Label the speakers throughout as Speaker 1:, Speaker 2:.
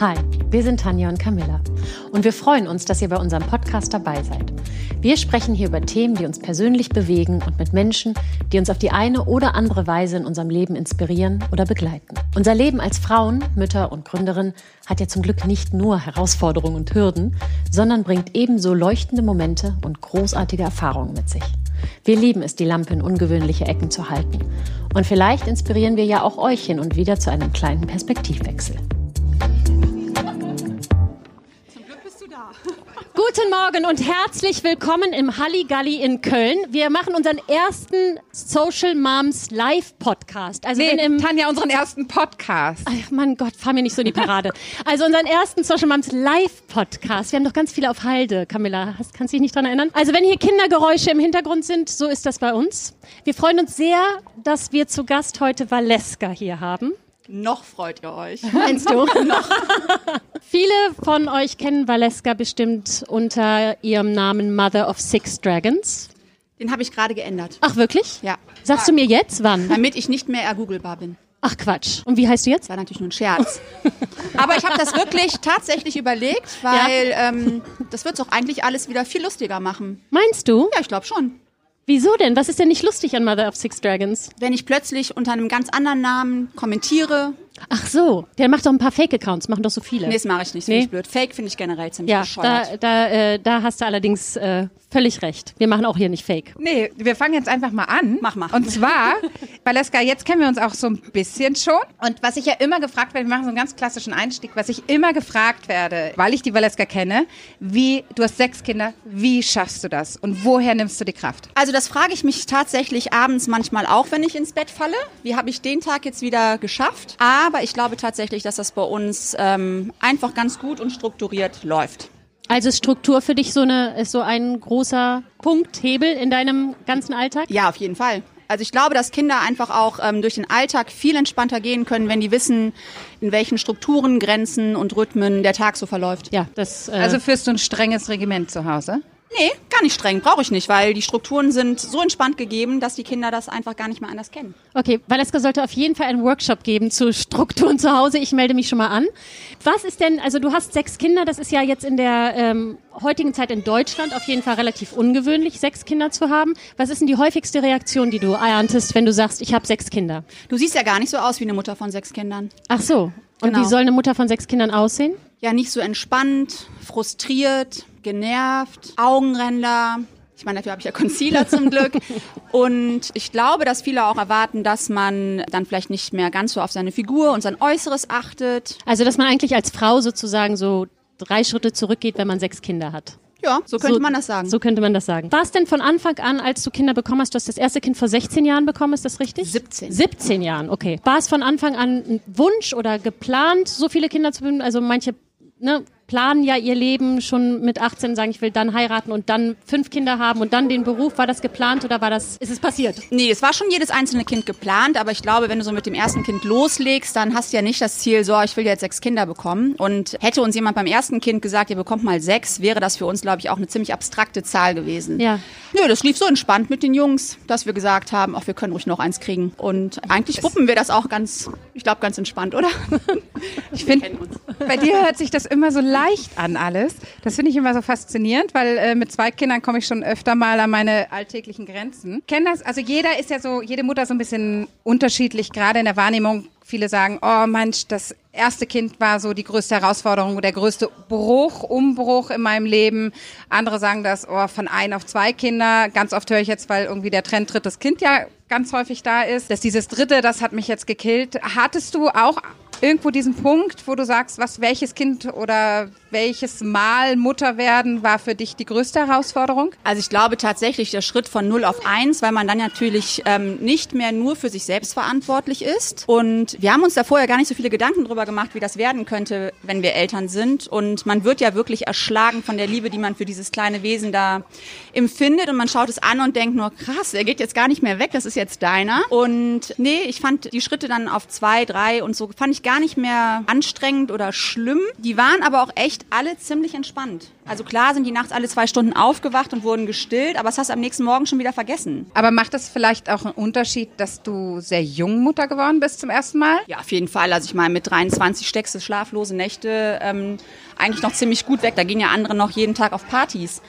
Speaker 1: Hi, wir sind Tanja und Camilla und wir freuen uns, dass ihr bei unserem Podcast dabei seid. Wir sprechen hier über Themen, die uns persönlich bewegen und mit Menschen, die uns auf die eine oder andere Weise in unserem Leben inspirieren oder begleiten. Unser Leben als Frauen, Mütter und Gründerin hat ja zum Glück nicht nur Herausforderungen und Hürden, sondern bringt ebenso leuchtende Momente und großartige Erfahrungen mit sich. Wir lieben es, die Lampe in ungewöhnliche Ecken zu halten. Und vielleicht inspirieren wir ja auch euch hin und wieder zu einem kleinen Perspektivwechsel. Guten Morgen und herzlich willkommen im Halligalli in Köln. Wir machen unseren ersten Social Moms Live Podcast.
Speaker 2: Also nee, im Tanja, unseren ersten Podcast.
Speaker 1: Ach, mein Gott, fahr mir nicht so in die Parade. Also unseren ersten Social Moms Live Podcast. Wir haben doch ganz viele auf Halde, Camilla. Hast, kannst du dich nicht dran erinnern? Also wenn hier Kindergeräusche im Hintergrund sind, so ist das bei uns. Wir freuen uns sehr, dass wir zu Gast heute Valeska hier haben.
Speaker 2: Noch freut ihr euch.
Speaker 1: Meinst du? Noch. Viele von euch kennen Valeska bestimmt unter ihrem Namen Mother of Six Dragons.
Speaker 2: Den habe ich gerade geändert.
Speaker 1: Ach, wirklich?
Speaker 2: Ja.
Speaker 1: Sagst du mir jetzt wann?
Speaker 2: Damit ich nicht mehr ergooglebar bin.
Speaker 1: Ach Quatsch. Und wie heißt du jetzt?
Speaker 2: Das war natürlich nur ein Scherz. Aber ich habe das wirklich tatsächlich überlegt, weil ja. ähm, das wird es auch eigentlich alles wieder viel lustiger machen.
Speaker 1: Meinst du?
Speaker 2: Ja, ich glaube schon.
Speaker 1: Wieso denn? Was ist denn nicht lustig an Mother of Six Dragons?
Speaker 2: Wenn ich plötzlich unter einem ganz anderen Namen kommentiere.
Speaker 1: Ach so, der macht doch ein paar Fake-Accounts, machen doch so viele.
Speaker 2: Nee, das mache ich nicht, nee? finde ich blöd. Fake finde ich generell ziemlich ja, bescheuert.
Speaker 1: Da, da, äh, da hast du allerdings äh, völlig recht. Wir machen auch hier nicht Fake.
Speaker 3: Nee, wir fangen jetzt einfach mal an.
Speaker 2: Mach mal.
Speaker 3: Und zwar, Valeska, jetzt kennen wir uns auch so ein bisschen schon. Und was ich ja immer gefragt werde, wir machen so einen ganz klassischen Einstieg, was ich immer gefragt werde, weil ich die Valeska kenne, wie, du hast sechs Kinder, wie schaffst du das? Und woher nimmst du die Kraft?
Speaker 2: Also das frage ich mich tatsächlich abends manchmal auch, wenn ich ins Bett falle. Wie habe ich den Tag jetzt wieder geschafft? Aber ich glaube tatsächlich, dass das bei uns ähm, einfach ganz gut und strukturiert läuft.
Speaker 1: Also Struktur für dich so eine ist so ein großer Punkt, Hebel in deinem ganzen Alltag?
Speaker 2: Ja, auf jeden Fall. Also ich glaube, dass Kinder einfach auch ähm, durch den Alltag viel entspannter gehen können, wenn die wissen, in welchen Strukturen, Grenzen und Rhythmen der Tag so verläuft.
Speaker 1: Ja, das.
Speaker 3: Äh also führst du ein strenges Regiment zu Hause?
Speaker 2: Nee, gar nicht streng, brauche ich nicht, weil die Strukturen sind so entspannt gegeben, dass die Kinder das einfach gar nicht mehr anders kennen.
Speaker 1: Okay, Valeska sollte auf jeden Fall einen Workshop geben zu Strukturen zu Hause. Ich melde mich schon mal an. Was ist denn, also du hast sechs Kinder, das ist ja jetzt in der ähm, heutigen Zeit in Deutschland auf jeden Fall relativ ungewöhnlich, sechs Kinder zu haben. Was ist denn die häufigste Reaktion, die du erntest, wenn du sagst, ich habe sechs Kinder?
Speaker 2: Du siehst ja gar nicht so aus wie eine Mutter von sechs Kindern.
Speaker 1: Ach so. Und genau. wie soll eine Mutter von sechs Kindern aussehen?
Speaker 2: Ja, nicht so entspannt, frustriert, genervt, Augenränder. Ich meine, dafür habe ich ja Concealer zum Glück. Und ich glaube, dass viele auch erwarten, dass man dann vielleicht nicht mehr ganz so auf seine Figur und sein Äußeres achtet.
Speaker 1: Also, dass man eigentlich als Frau sozusagen so drei Schritte zurückgeht, wenn man sechs Kinder hat.
Speaker 2: Ja, so könnte so, man das sagen.
Speaker 1: So könnte man das sagen. War es denn von Anfang an, als du Kinder bekommen hast, du hast das erste Kind vor 16 Jahren bekommen, ist das richtig?
Speaker 2: 17.
Speaker 1: 17 Jahren, okay. War es von Anfang an ein Wunsch oder geplant, so viele Kinder zu bekommen? Also manche ne, planen ja ihr Leben schon mit 18, sagen, ich will dann heiraten und dann fünf Kinder haben und dann den Beruf. War das geplant oder war das, ist es passiert?
Speaker 2: Nee, es war schon jedes einzelne Kind geplant, aber ich glaube, wenn du so mit dem ersten Kind loslegst, dann hast du ja nicht das Ziel, so, ich will jetzt sechs Kinder bekommen. Und hätte uns jemand beim ersten Kind gesagt, ihr bekommt mal sechs, wäre das für uns, glaube ich, auch eine ziemlich abstrakte Zahl gewesen.
Speaker 1: Ja.
Speaker 2: Nö, das lief so entspannt mit den Jungs, dass wir gesagt haben, ach, wir können ruhig noch eins kriegen. Und eigentlich wuppen wir das auch ganz, ich glaube, ganz entspannt, oder?
Speaker 3: Ich finde, bei dir hört sich das immer so leicht an alles. Das finde ich immer so faszinierend, weil äh, mit zwei Kindern komme ich schon öfter mal an meine alltäglichen Grenzen. Kenn das, also jeder ist ja so, jede Mutter so ein bisschen unterschiedlich, gerade in der Wahrnehmung. Viele sagen, oh Mensch, das erste Kind war so die größte Herausforderung, der größte Bruch, Umbruch in meinem Leben. Andere sagen das, oh, von ein auf zwei Kinder. Ganz oft höre ich jetzt, weil irgendwie der Trend drittes Kind ja ganz häufig da ist, dass dieses dritte, das hat mich jetzt gekillt. Hattest du auch irgendwo diesen Punkt, wo du sagst, was welches Kind oder welches Mal Mutter werden war für dich die größte Herausforderung?
Speaker 2: Also ich glaube tatsächlich der Schritt von 0 auf 1, weil man dann natürlich ähm, nicht mehr nur für sich selbst verantwortlich ist. Und wir haben uns da vorher gar nicht so viele Gedanken drüber gemacht, wie das werden könnte, wenn wir Eltern sind. Und man wird ja wirklich erschlagen von der Liebe, die man für dieses kleine Wesen da empfindet. Und man schaut es an und denkt nur, krass, er geht jetzt gar nicht mehr weg, das ist jetzt deiner. Und nee, ich fand die Schritte dann auf zwei, drei und so fand ich gar nicht mehr anstrengend oder schlimm. Die waren aber auch echt echt alle ziemlich entspannt. Also klar sind die nachts alle zwei Stunden aufgewacht und wurden gestillt, aber das hast du am nächsten Morgen schon wieder vergessen.
Speaker 3: Aber macht das vielleicht auch einen Unterschied, dass du sehr jung Mutter geworden bist zum ersten Mal?
Speaker 2: Ja, auf jeden Fall. Also ich meine, mit 23 steckst du schlaflose Nächte ähm, eigentlich noch ziemlich gut weg. Da gehen ja andere noch jeden Tag auf Partys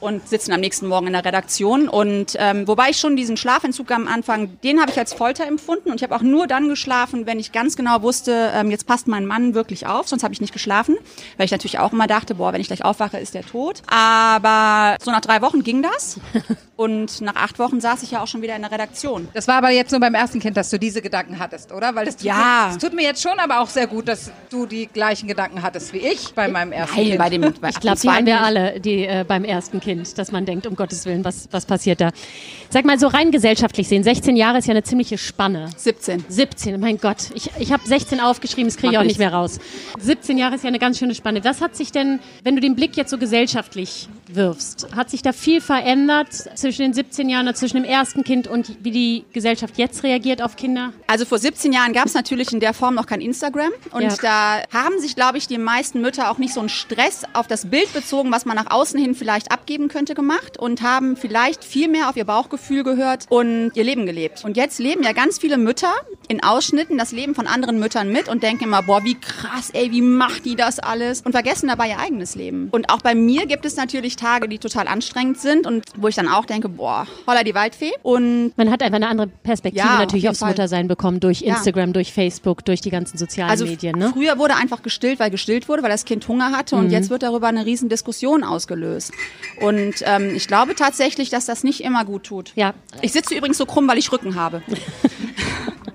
Speaker 2: und sitzen am nächsten Morgen in der Redaktion. Und ähm, wobei ich schon diesen Schlafentzug am Anfang, den habe ich als Folter empfunden. Und ich habe auch nur dann geschlafen, wenn ich ganz genau wusste, ähm, jetzt passt mein Mann wirklich auf. Sonst habe ich nicht geschlafen, weil ich natürlich auch immer dachte, boah, wenn ich gleich aufwache, ist der tot. Aber so nach drei Wochen ging das. Und nach acht Wochen saß ich ja auch schon wieder in der Redaktion.
Speaker 3: Das war aber jetzt nur beim ersten Kind, dass du diese Gedanken hattest, oder? Weil das tut,
Speaker 2: Ja.
Speaker 3: mir, das tut mir jetzt schon aber auch sehr gut, dass du die gleichen Gedanken hattest wie ich bei meinem ersten
Speaker 2: Nein,
Speaker 3: Kind.
Speaker 2: bei dem, bei,
Speaker 1: Ich glaube, die haben wir alle, die äh, beim ersten Kind, dass man denkt, um Gottes Willen, was, was passiert da? Sag mal, so rein gesellschaftlich sehen, 16 Jahre ist ja eine ziemliche Spanne.
Speaker 2: 17.
Speaker 1: 17, mein Gott. Ich, ich habe 16 aufgeschrieben, das kriege ich auch nicht mehr raus. 17 Jahre ist ja eine ganz schöne Spanne. Was hat sich denn, wenn du den Blick jetzt so gesellschaftlich wirfst, hat sich da viel verändert zwischen den 17 Jahren zwischen dem ersten Kind und wie die Gesellschaft jetzt reagiert auf Kinder?
Speaker 2: Also vor 17 Jahren gab es natürlich in der Form noch kein Instagram. Und
Speaker 1: Ja.
Speaker 2: da haben sich, glaube ich, die meisten Mütter auch nicht so einen Stress auf das Bild bezogen, was man nach außen hin vielleicht abgeben könnte, gemacht und haben vielleicht viel mehr auf ihr Bauchgefühl gehört und ihr Leben gelebt. Und jetzt leben ja ganz viele Mütter in Ausschnitten das Leben von anderen Müttern mit und denken immer, boah, wie krass, ey, wie macht die das alles? Und vergessen dabei ihr eigenes Leben. Und auch bei mir gibt es natürlich Tage, die total anstrengend sind und wo ich dann auch denke, boah, holla die Waldfee. Und
Speaker 1: Man hat einfach eine andere Perspektive
Speaker 2: Ja, auf
Speaker 1: natürlich
Speaker 2: jeden
Speaker 1: aufs
Speaker 2: Fall.
Speaker 1: Muttersein bekommen, durch
Speaker 2: Ja.
Speaker 1: Instagram, durch Facebook, durch die ganzen sozialen
Speaker 2: Also
Speaker 1: Medien. Ne?
Speaker 2: früher wurde einfach gestillt, weil gestillt wurde, weil das Kind Hunger hatte
Speaker 1: Mhm.
Speaker 2: und jetzt wird darüber eine riesen Diskussion ausgelöst. Und ähm, ich glaube tatsächlich, dass das nicht immer gut tut.
Speaker 1: Ja.
Speaker 2: Ich sitze übrigens so krumm, weil ich Rücken habe.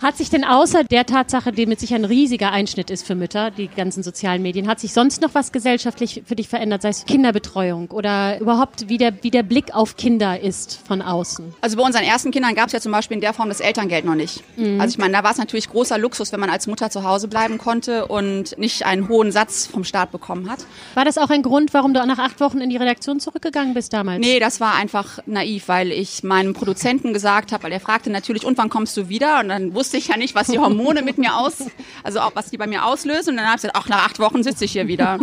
Speaker 1: Hat sich denn außer der Tatsache, die mit sich ein riesiger Einschnitt ist für Mütter, die ganzen sozialen Medien, hat sich sonst noch was gesellschaftlich für dich verändert, sei es Kinderbetreuung oder überhaupt wie der, wie der Blick auf Kinder ist von außen?
Speaker 2: Also bei unseren ersten Kindern gab es ja zum Beispiel in der Form das Elterngeld noch nicht.
Speaker 1: Mhm.
Speaker 2: Also ich meine, da war es natürlich großer Luxus, wenn man als Mutter zu Hause bleiben konnte und nicht einen hohen Satz vom Staat bekommen hat.
Speaker 1: War das auch ein Grund, warum du nach acht Wochen in die Redaktion zurückgegangen bist damals?
Speaker 2: Nee, das war einfach naiv, weil ich meinem Produzenten gesagt habe, weil er fragte natürlich, und wann kommst du wieder? Und dann wusste ich ja nicht, was die Hormone mit mir aus, also auch was die bei mir auslösen. Und dann habe ich gesagt, ach, nach acht Wochen sitze ich hier wieder.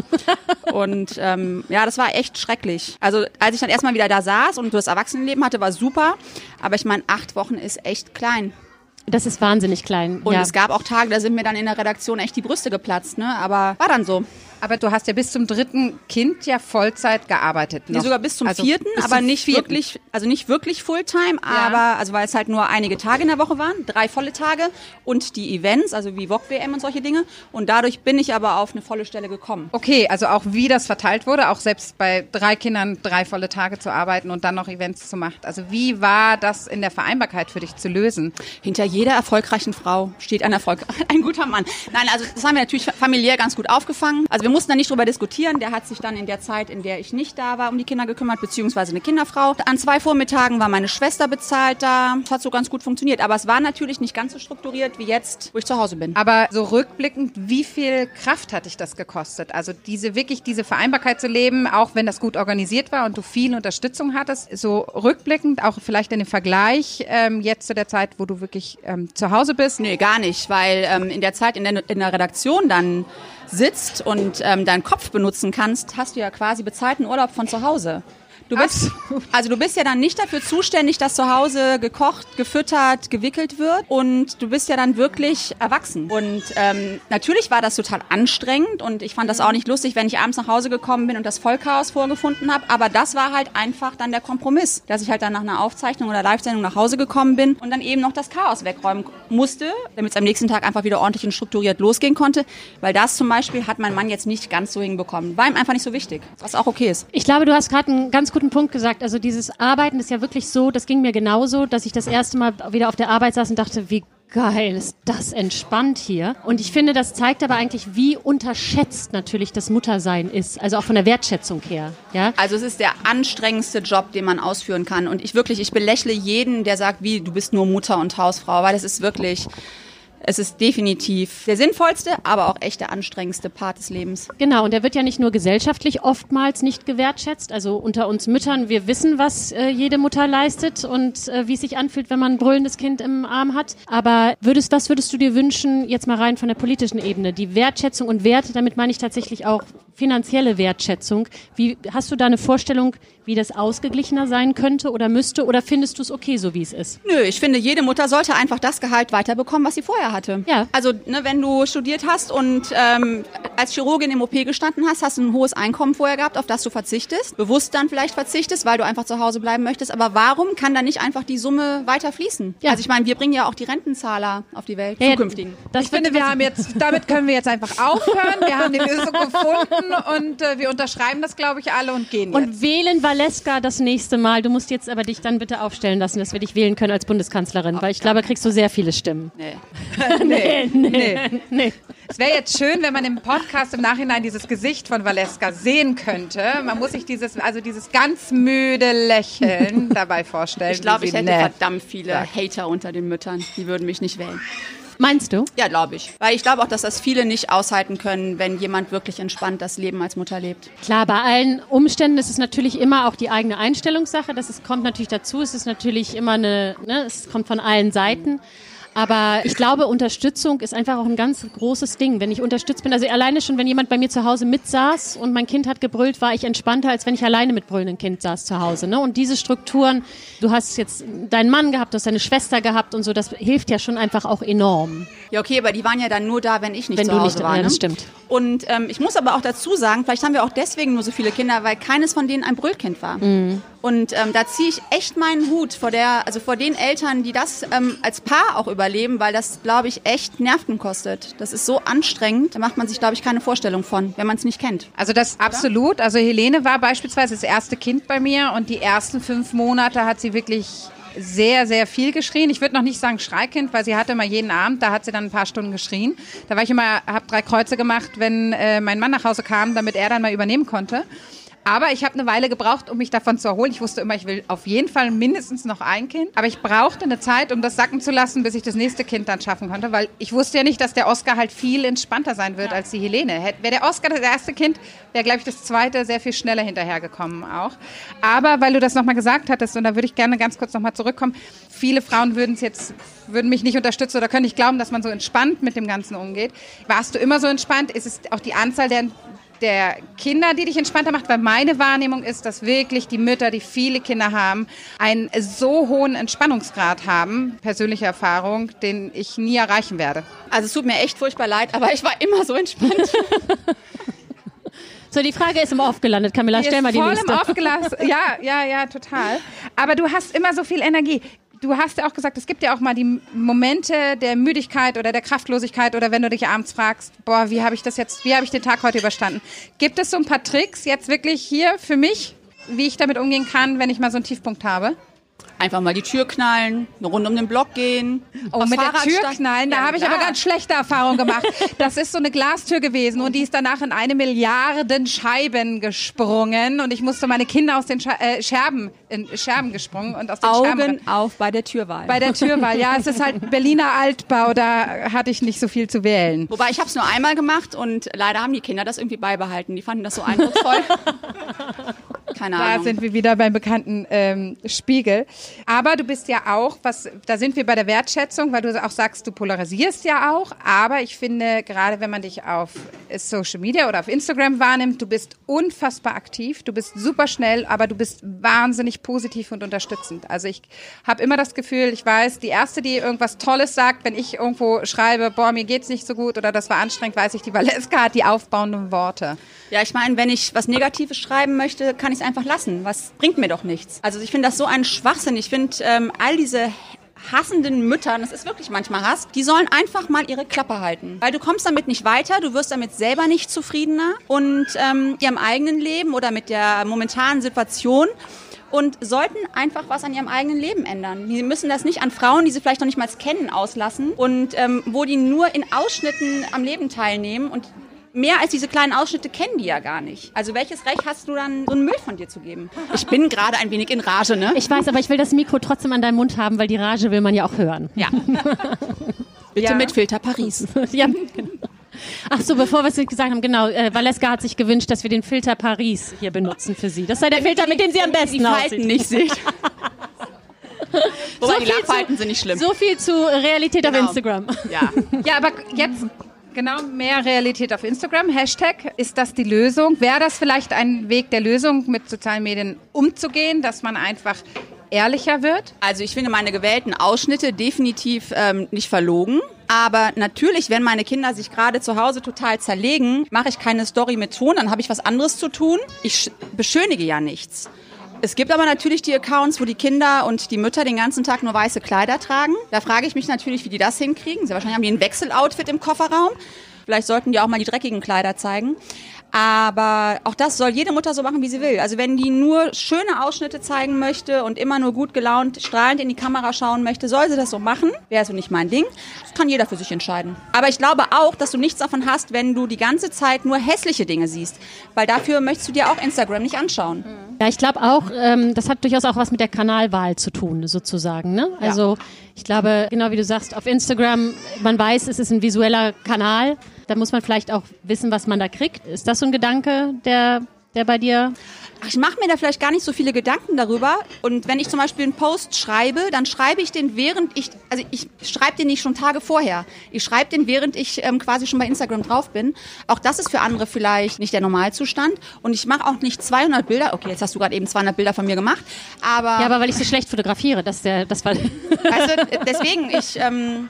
Speaker 2: Und ähm, ja, das war echt schrecklich. Also als ich dann erstmal wieder da saß und das Erwachsenenleben hatte, war super. Aber ich meine, acht Wochen ist echt klein.
Speaker 1: Das ist wahnsinnig klein.
Speaker 2: Und
Speaker 1: ja.
Speaker 2: es gab auch Tage, da sind mir dann in der Redaktion echt die Brüste geplatzt. Ne? Aber war dann so.
Speaker 3: Aber du hast ja bis zum dritten Kind ja Vollzeit gearbeitet.
Speaker 2: Nee,
Speaker 3: Noch.
Speaker 2: sogar bis zum
Speaker 3: Also
Speaker 2: vierten,
Speaker 3: bis
Speaker 2: aber
Speaker 3: zum
Speaker 2: nicht
Speaker 3: vierten.
Speaker 2: wirklich, also nicht wirklich Fulltime, aber also weil es halt nur einige Tage in der Woche waren, drei volle Tage und die Events, also wie VOG WM und solche Dinge. Und dadurch bin ich aber auf eine volle Stelle gekommen.
Speaker 3: Okay, also auch wie das verteilt wurde, auch selbst bei drei Kindern drei volle Tage zu arbeiten und dann noch Events zu machen. Also wie war das in der Vereinbarkeit für dich zu lösen?
Speaker 2: Hinter jeder erfolgreichen Frau steht ein Erfolg, ein guter Mann. Nein, also das haben wir natürlich familiär ganz gut aufgefangen. Also wir mussten da nicht drüber diskutieren. Der hat sich dann in der Zeit, in der ich nicht da war, um die Kinder gekümmert, beziehungsweise eine Kinderfrau. An zwei Vormittagen war meine Schwester bezahlt da. Das hat so ganz gut funktioniert. Aber es war natürlich nicht ganz so strukturiert wie jetzt, wo ich zu Hause bin.
Speaker 3: Aber so rückblickend, wie viel Kraft hat dich das gekostet? Also diese wirklich diese Vereinbarkeit zu leben, auch wenn das gut organisiert war und du viel Unterstützung hattest, so rückblickend, auch vielleicht in dem Vergleich ähm, jetzt zu der Zeit, wo du wirklich ähm, zu Hause bist.
Speaker 2: Nee, gar nicht, weil ähm, in der Zeit in der, in der Redaktion dann sitzt und ähm, deinen Kopf benutzen kannst, hast du ja quasi bezahlten Urlaub von zu Hause. Du bist, also du bist ja dann nicht dafür zuständig, dass zu Hause gekocht, gefüttert, gewickelt wird und du bist ja dann wirklich erwachsen. Und ähm, natürlich war das total anstrengend und ich fand das auch nicht lustig, wenn ich abends nach Hause gekommen bin und das Vollchaos vorgefunden habe. Aber das war halt einfach dann der Kompromiss, dass ich halt dann nach einer Aufzeichnung oder Live-Sendung nach Hause gekommen bin und dann eben noch das Chaos wegräumen musste, damit es am nächsten Tag einfach wieder ordentlich und strukturiert losgehen konnte. Weil das zum Beispiel hat mein Mann jetzt nicht ganz so hinbekommen. War ihm einfach nicht so wichtig, was auch okay ist.
Speaker 1: Ich glaube, du hast gerade einen ganz guten Punkt gesagt. Also dieses Arbeiten ist ja wirklich so, das ging mir genauso, dass ich das erste Mal wieder auf der Arbeit saß und dachte, wie geil ist das entspannt hier. Und ich finde, das zeigt aber eigentlich, wie unterschätzt natürlich das Muttersein ist. Also auch von der Wertschätzung her. Ja?
Speaker 2: Also es ist der anstrengendste Job, den man ausführen kann. Und ich wirklich, ich belächle jeden, der sagt, wie, du bist nur Mutter und Hausfrau, weil das ist wirklich, es ist definitiv der sinnvollste, aber auch echt der anstrengendste Part des Lebens.
Speaker 1: Genau, und der wird ja nicht nur gesellschaftlich oftmals nicht gewertschätzt. Also unter uns Müttern, wir wissen, was äh, jede Mutter leistet und äh, wie es sich anfühlt, wenn man ein brüllendes Kind im Arm hat. Aber würdest, was würdest du dir wünschen, jetzt mal rein von der politischen Ebene? Die Wertschätzung und Werte, damit meine ich tatsächlich auch finanzielle Wertschätzung. Wie hast du da eine Vorstellung, wie das ausgeglichener sein könnte oder müsste? Oder findest du es okay, so wie es ist?
Speaker 2: Nö, ich finde, jede Mutter sollte einfach das Gehalt weiterbekommen, was sie vorher hatte.
Speaker 1: Ja.
Speaker 2: Also, ne, wenn du studiert hast und ähm, als Chirurgin im OP gestanden hast, hast du ein hohes Einkommen vorher gehabt, auf das du verzichtest, bewusst dann vielleicht verzichtest, weil du einfach zu Hause bleiben möchtest. Aber warum kann da nicht einfach die Summe weiter fließen?
Speaker 1: Ja.
Speaker 2: Also ich meine, wir bringen ja auch die Rentenzahler auf die Welt,
Speaker 1: Ja,
Speaker 2: zukünftigen.
Speaker 1: Das
Speaker 3: ich finde, wir haben jetzt, damit können wir jetzt einfach aufhören. Wir haben die Lösung gefunden und äh, wir unterschreiben das, glaube ich, alle und gehen jetzt.
Speaker 1: und wählen Valeska das nächste Mal. Du musst jetzt aber dich dann bitte aufstellen lassen, dass wir dich wählen können als Bundeskanzlerin, weil ich glaube, da kriegst du sehr viele Stimmen.
Speaker 2: Nee.
Speaker 3: nee, nee.
Speaker 1: Nee.
Speaker 3: Es wäre jetzt schön, wenn man im Podcast im Nachhinein dieses Gesicht von Valeska sehen könnte. Man muss sich dieses, also dieses ganz müde Lächeln dabei vorstellen.
Speaker 2: Ich glaube, ich hätte
Speaker 3: nett
Speaker 2: verdammt viele. Hater unter den Müttern. Die würden mich nicht wählen.
Speaker 1: Meinst du?
Speaker 2: Ja, glaube ich. Weil ich glaube auch, dass das viele nicht aushalten können, wenn jemand wirklich entspannt das Leben als Mutter lebt.
Speaker 1: Klar, bei allen Umständen ist es natürlich immer auch die eigene Einstellungssache. Das ist, kommt natürlich dazu. Es ist natürlich immer eine, ne, es kommt von allen Seiten. Aber ich glaube, Unterstützung ist einfach auch ein ganz großes Ding. Wenn ich unterstützt bin, also alleine schon, wenn jemand bei mir zu Hause mitsaß und mein Kind hat gebrüllt, war ich entspannter, als wenn ich alleine mit brüllendem Kind saß zu Hause. Ne? Und diese Strukturen, du hast jetzt deinen Mann gehabt, du hast deine Schwester gehabt und so, das hilft ja schon einfach auch enorm.
Speaker 2: Ja, okay, aber die waren ja dann nur da, wenn ich nicht
Speaker 1: Wenn
Speaker 2: zu
Speaker 1: du
Speaker 2: Hause
Speaker 1: nicht-
Speaker 2: war.
Speaker 1: ja,
Speaker 2: ne?
Speaker 1: das stimmt.
Speaker 2: Und ähm, ich muss aber auch dazu sagen, vielleicht haben wir auch deswegen nur so viele Kinder, weil keines von denen ein Brüllkind war.
Speaker 1: Mhm.
Speaker 2: Und ähm, da ziehe ich echt meinen Hut vor der, also vor den Eltern, die das ähm, als Paar auch überleben, weil das, glaube ich, echt Nerven kostet. Das ist so anstrengend, da macht man sich, glaube ich, keine Vorstellung von, wenn man es nicht kennt.
Speaker 3: Also das absolut. Also Helene war beispielsweise das erste Kind bei mir und die ersten fünf Monate hat sie wirklich sehr, sehr viel geschrien. Ich würde noch nicht sagen Schreikind, weil sie hatte immer jeden Abend, da hat sie dann ein paar Stunden geschrien. Da war ich immer, habe drei Kreuze gemacht, wenn äh, mein Mann nach Hause kam, damit er dann mal übernehmen konnte. Aber ich habe eine Weile gebraucht, um mich davon zu erholen. Ich wusste immer, ich will auf jeden Fall mindestens noch ein Kind. Aber ich brauchte eine Zeit, um das sacken zu lassen, bis ich das nächste Kind dann schaffen konnte. Weil ich wusste ja nicht, dass der Oscar halt viel entspannter sein wird als die Helene. Wäre der Oscar das erste Kind, wäre, glaube ich, das zweite sehr viel schneller hinterhergekommen auch. Aber weil du das nochmal gesagt hattest, und da würde ich gerne ganz kurz nochmal zurückkommen, viele Frauen würden es jetzt, würden mich nicht unterstützen oder können nicht glauben, dass man so entspannt mit dem Ganzen umgeht. Warst du immer so entspannt? Ist es auch die Anzahl der der Kinder, die dich entspannter macht, weil meine Wahrnehmung ist, dass wirklich die Mütter, die viele Kinder haben, einen so hohen Entspannungsgrad haben, persönliche Erfahrung, den ich nie erreichen werde.
Speaker 2: Also es tut mir echt furchtbar leid, aber ich war immer so entspannt.
Speaker 1: So, die Frage ist im Off gelandet. Camilla,
Speaker 3: Die
Speaker 1: stell mal die
Speaker 3: voll
Speaker 1: nächste.
Speaker 3: im Aufgelassen. Ja, ja, ja, total. Aber du hast immer so viel Energie. Du hast ja auch gesagt, es gibt ja auch mal die Momente der Müdigkeit oder der Kraftlosigkeit oder wenn du dich abends fragst, boah, wie habe ich das jetzt, wie habe ich den Tag heute überstanden? Gibt es so ein paar Tricks jetzt wirklich hier für mich, wie ich damit umgehen kann, wenn ich mal so einen Tiefpunkt habe?
Speaker 2: Einfach mal die Tür knallen, eine Runde um den Block gehen.
Speaker 3: Oh, mit der
Speaker 2: Fahrrad
Speaker 3: Tür
Speaker 2: steigen.
Speaker 3: knallen, da
Speaker 2: Ja,
Speaker 3: habe ich aber ganz schlechte Erfahrungen gemacht. Das ist so eine Glastür gewesen und die ist danach in eine Milliarden Scheiben gesprungen und ich musste meine Kinder aus den Sche äh, Scherben, in Scherben gesprungen und aus den Scherben.
Speaker 2: Augen auf bei der Türwahl.
Speaker 3: Bei der Türwahl, ja, es ist halt Berliner Altbau, da hatte ich nicht so viel zu wählen.
Speaker 2: Wobei ich habe es nur einmal gemacht und leider haben die Kinder das irgendwie beibehalten. Die fanden das so eindrucksvoll. Keine
Speaker 3: Da
Speaker 2: Ahnung.
Speaker 3: sind wir wieder beim bekannten ähm, Spiegel. Aber du bist ja auch, was, da sind wir bei der Wertschätzung, weil du auch sagst, du polarisierst ja auch. Aber ich finde, gerade wenn man dich auf Social Media oder auf Instagram wahrnimmt, du bist unfassbar aktiv, du bist super schnell, aber du bist wahnsinnig positiv und unterstützend. Also ich habe immer das Gefühl, ich weiß, die erste, die irgendwas Tolles sagt, wenn ich irgendwo schreibe, boah, mir geht's nicht so gut oder das war anstrengend, weiß ich, die Valeska hat die aufbauenden Worte.
Speaker 2: Ja, ich meine, wenn ich was Negatives schreiben möchte, kann ich es einfach lassen. Was bringt mir doch nichts. Also ich finde das so ein Schwachsinn. Ich finde ähm, all diese hassenden Müttern, das ist wirklich manchmal Hass, die sollen einfach mal ihre Klappe halten. Weil du kommst damit nicht weiter, du wirst damit selber nicht zufriedener und ähm, ihrem eigenen Leben oder mit der momentanen Situation und sollten einfach was an ihrem eigenen Leben ändern. Die müssen das nicht an Frauen, die sie vielleicht noch nicht mal kennen, auslassen und ähm, wo die nur in Ausschnitten am Leben teilnehmen und mehr als diese kleinen Ausschnitte kennen die ja gar nicht. Also welches Recht hast du dann, so einen Müll von dir zu geben? Ich bin gerade ein wenig in Rage, ne?
Speaker 1: Ich weiß, aber ich will das Mikro trotzdem an deinem Mund haben, weil die Rage will man ja auch hören.
Speaker 2: Ja. Bitte
Speaker 3: Ja.
Speaker 2: mit Filter Paris.
Speaker 1: ja, genau. Ach so, bevor wir es gesagt haben, genau, äh, Valeska hat sich gewünscht, dass wir den Filter Paris hier benutzen für sie. Das sei der Filter, mit dem sie am besten
Speaker 2: Die Falten
Speaker 1: aussieht.
Speaker 2: nicht seht. Wobei
Speaker 1: So
Speaker 2: die Lachfalten sind nicht schlimm.
Speaker 1: So viel zu Realität auf
Speaker 2: Genau.
Speaker 1: Instagram.
Speaker 2: ja.
Speaker 3: Ja, aber jetzt Genau, mehr Realität auf Instagram. Hashtag, ist das die Lösung? Wäre das vielleicht ein Weg der Lösung, mit sozialen Medien umzugehen, dass man einfach ehrlicher wird?
Speaker 2: Also ich finde meine gewählten Ausschnitte definitiv ähm, nicht verlogen. Aber natürlich, wenn meine Kinder sich gerade zu Hause total zerlegen, mache ich keine Story mit Ton, dann habe ich was anderes zu tun. Ich beschönige ja nichts. Es gibt aber natürlich die Accounts, wo die Kinder und die Mütter den ganzen Tag nur weiße Kleider tragen. Da frage ich mich natürlich, wie die das hinkriegen. Sehr wahrscheinlich haben die ein Wechseloutfit im Kofferraum. Vielleicht sollten die auch mal die dreckigen Kleider zeigen. Aber auch das soll jede Mutter so machen, wie sie will. Also wenn die nur schöne Ausschnitte zeigen möchte und immer nur gut gelaunt, strahlend in die Kamera schauen möchte, soll sie das so machen. Wäre so nicht mein Ding. Das kann jeder für sich entscheiden. Aber ich glaube auch, dass du nichts davon hast, wenn du die ganze Zeit nur hässliche Dinge siehst. Weil dafür möchtest du dir auch Instagram nicht anschauen.
Speaker 1: Ja, ich glaube auch, ähm, das hat durchaus auch was mit der Kanalwahl zu tun, sozusagen. Ne? Also ich glaube, genau wie du sagst, auf Instagram, man weiß, es ist ein visueller Kanal. Da muss man vielleicht auch wissen, was man da kriegt. Ist das so ein Gedanke, der, der bei dir
Speaker 2: Ach, ich mache mir da vielleicht gar nicht so viele Gedanken darüber. Und wenn ich zum Beispiel einen Post schreibe, dann schreibe ich den während ich, also ich schreibe den nicht schon Tage vorher. Ich schreibe den während ich ähm, quasi schon bei Instagram drauf bin. Auch das ist für andere vielleicht nicht der Normalzustand. Und ich mache auch nicht 200 Bilder. Okay, jetzt hast du gerade eben 200 Bilder von mir gemacht. Aber
Speaker 1: ja, aber weil ich so schlecht fotografiere, das, der, das war.
Speaker 2: Also deswegen ich ähm,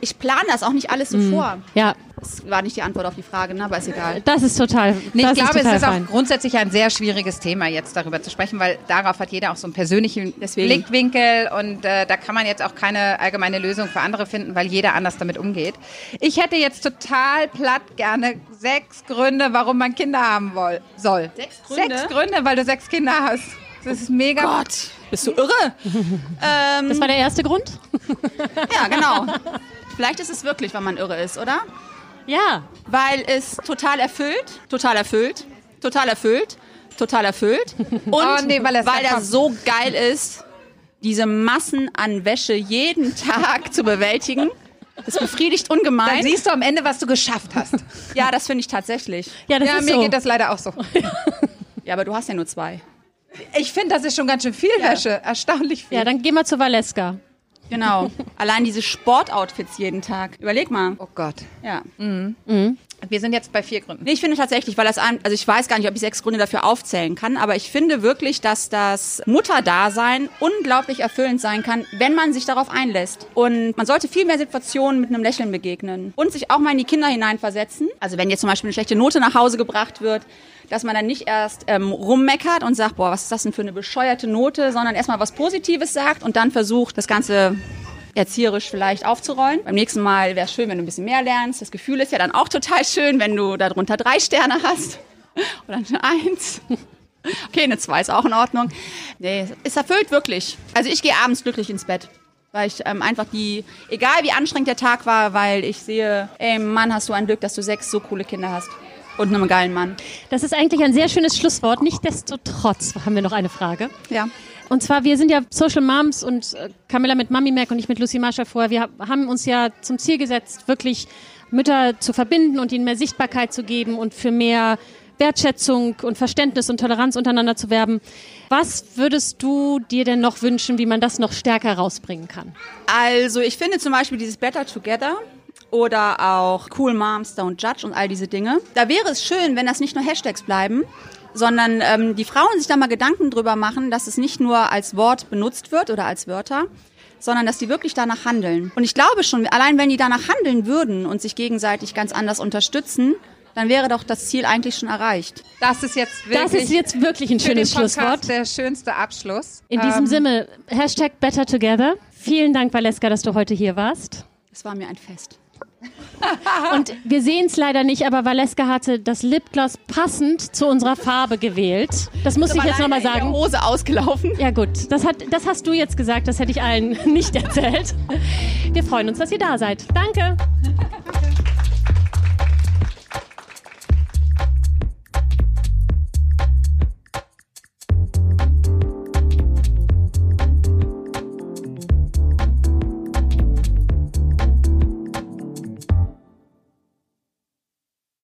Speaker 2: ich plane das auch nicht alles so
Speaker 1: Mhm.
Speaker 2: vor.
Speaker 1: ja,
Speaker 2: Das war nicht die Antwort auf die Frage, ne? aber ist egal.
Speaker 1: das ist total.
Speaker 3: Nee,
Speaker 1: das
Speaker 3: ich glaube,
Speaker 1: ist total
Speaker 3: es ist
Speaker 1: fein.
Speaker 3: auch grundsätzlich ein sehr schwieriges Thema, jetzt darüber zu sprechen, weil darauf hat jeder auch so einen persönlichen
Speaker 2: Deswegen.
Speaker 3: Blickwinkel und äh, da kann man jetzt auch keine allgemeine Lösung für andere finden, weil jeder anders damit umgeht. Ich hätte jetzt total platt gerne sechs Gründe, warum man Kinder haben woll soll.
Speaker 2: Sechs Gründe?
Speaker 3: Sechs Gründe, weil du sechs Kinder hast. Das ist mega.
Speaker 2: Gott, bist du irre? ähm,
Speaker 1: Das war der erste Grund?
Speaker 2: ja, genau. Vielleicht ist es wirklich, weil man irre ist, oder?
Speaker 1: Ja.
Speaker 2: Weil es total erfüllt, total erfüllt, total erfüllt, total erfüllt. Und
Speaker 3: Oh nee, weil
Speaker 2: weil
Speaker 3: da
Speaker 2: das so geil ist, diese Massen an Wäsche jeden Tag zu bewältigen. Das befriedigt
Speaker 3: Dann
Speaker 2: ungemein.
Speaker 3: siehst du am Ende, was du geschafft hast.
Speaker 2: Ja, das finde ich tatsächlich.
Speaker 1: Ja, das
Speaker 3: ja,
Speaker 1: ist
Speaker 3: mir
Speaker 1: so.
Speaker 3: geht das leider auch so.
Speaker 2: Ja, aber du hast ja nur zwei.
Speaker 3: Ich finde, das ist schon ganz schön viel Wäsche. Erstaunlich viel.
Speaker 1: ja, dann geh mal zu Valeska.
Speaker 2: Genau. Allein diese Sportoutfits jeden Tag. Überleg mal.
Speaker 3: oh Gott.
Speaker 2: Ja.
Speaker 3: Wir sind jetzt bei vier Gründen.
Speaker 2: Nee, ich finde tatsächlich, weil das also ich weiß gar nicht, ob ich sechs Gründe dafür aufzählen kann, aber ich finde wirklich, dass das Mutterdasein unglaublich erfüllend sein kann, wenn man sich darauf einlässt. Und man sollte viel mehr Situationen mit einem Lächeln begegnen und sich auch mal in die Kinder hineinversetzen. Also wenn jetzt zum Beispiel eine schlechte Note nach Hause gebracht wird, dass man dann nicht erst ähm, rummeckert und sagt, boah, was ist das denn für eine bescheuerte Note, sondern erstmal was Positives sagt und dann versucht, das Ganze erzieherisch vielleicht aufzurollen. Beim nächsten Mal wäre es schön, wenn du ein bisschen mehr lernst. Das Gefühl ist ja dann auch total schön, wenn du darunter drei Sterne hast oder eine Eins. Okay, eine Zwei ist auch in Ordnung. Nee, es erfüllt wirklich. Also ich gehe abends glücklich ins Bett. Weil ich ähm, einfach die, egal wie anstrengend der Tag war, weil ich sehe, ey Mann, hast du ein Glück, dass du sechs so coole Kinder hast. Und einen geilen Mann.
Speaker 1: Das ist eigentlich ein sehr schönes Schlusswort. Nichtsdestotrotz haben wir noch eine Frage.
Speaker 2: Ja.
Speaker 1: Und zwar, wir sind ja Social Moms und äh, Camilla mit Mami Mac und ich mit Lucy Marshall vorher. Wir hab- haben uns ja zum Ziel gesetzt, wirklich Mütter zu verbinden und ihnen mehr Sichtbarkeit zu geben und für mehr Wertschätzung und Verständnis und Toleranz untereinander zu werben. Was würdest du dir denn noch wünschen, wie man das noch stärker rausbringen kann?
Speaker 2: Also ich finde zum Beispiel dieses Better Together oder auch Cool Moms Don't Judge und all diese Dinge. Da wäre es schön, wenn das nicht nur Hashtags bleiben, sondern ähm, die Frauen sich da mal Gedanken drüber machen, dass es nicht nur als Wort benutzt wird oder als Wörter, sondern dass die wirklich danach handeln. Und ich glaube schon, allein wenn die danach handeln würden und sich gegenseitig ganz anders unterstützen, dann wäre doch das Ziel eigentlich schon erreicht.
Speaker 3: Das ist jetzt wirklich,
Speaker 1: Das ist jetzt wirklich ein schönes Schlusswort.
Speaker 3: der schönste Abschluss.
Speaker 1: In diesem
Speaker 3: Ähm,
Speaker 1: Sinne, Hashtag Better Together. Vielen Dank, Valeska, dass du heute hier warst.
Speaker 2: Es war mir ein Fest.
Speaker 1: Und wir sehen es leider nicht, aber Valeska hatte das Lipgloss passend zu unserer Farbe gewählt. Das muss ich jetzt nochmal sagen.
Speaker 2: Hose ausgelaufen.
Speaker 1: Ja gut, das, hat, das hast du jetzt gesagt, das hätte ich allen nicht erzählt. Wir freuen uns, dass ihr da seid. Danke.